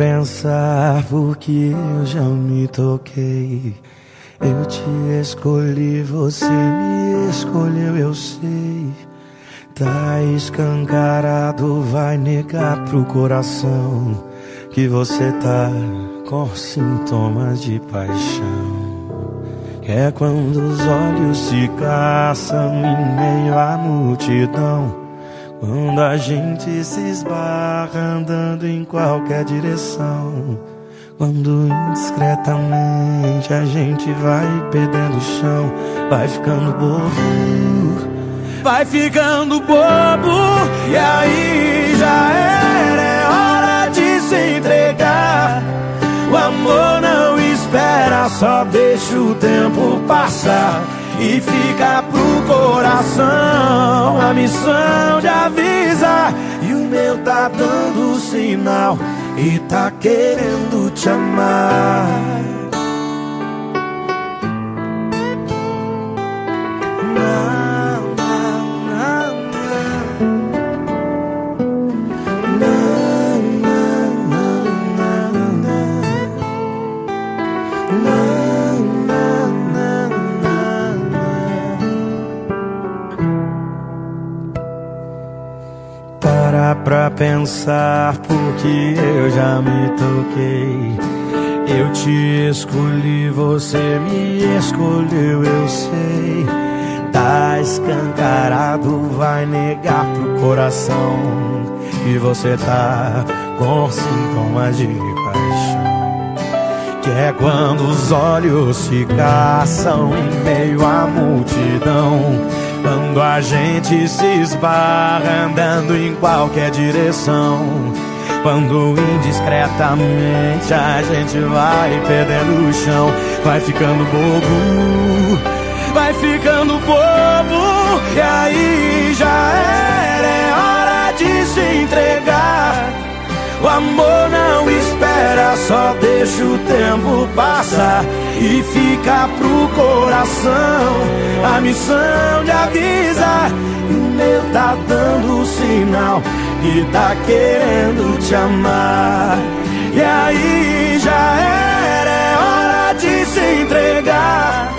pensar porque eu já me toquei. Eu te escolhi, você me escolheu, eu sei. Tá escancarado, vai negar pro coração que você tá com sintomas de paixão. É quando os olhos se caçam em meio à multidão. Quando a gente se esbarra andando em qualquer direção. Quando indiscretamente a gente vai perdendo o chão, vai ficando bobo, vai ficando bobo, e aí já era, é hora de se entregar. O amor não espera, só deixa o tempo passar e fica pro coração a missão de avisar. E o meu tá dando sinal e tá querendo te amar. Pra pensar porque eu já me toquei. Eu te escolhi, você me escolheu, eu sei. Tá escancarado, vai negar pro coração que você tá com sintomas de paixão. Que é quando os olhos se caçam em meio à multidão. Quando a gente se esbarra andando em qualquer direção. Quando indiscretamente a gente vai perdendo o chão, vai ficando bobo, vai ficando bobo, e aí já era, é hora de se entregar. O amor não espera, só deixa o tempo passar e fica pro coração a missão de avisar. O meu tá dando sinal e tá querendo te amar. E aí já era, é hora de se entregar.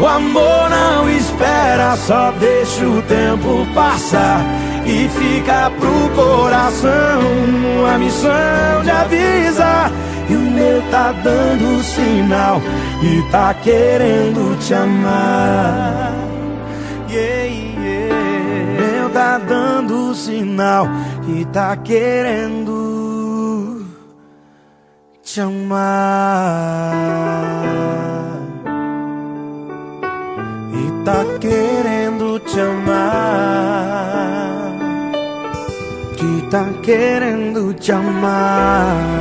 O amor não espera, só deixa o tempo passar e fica pro coração a missão de avisar. E o meu tá dando sinal e tá querendo te amar. Yeah, yeah. Meu tá dando sinal e tá querendo te amar. E tá querendo te amar. Que tá querendo te amar. Yeah.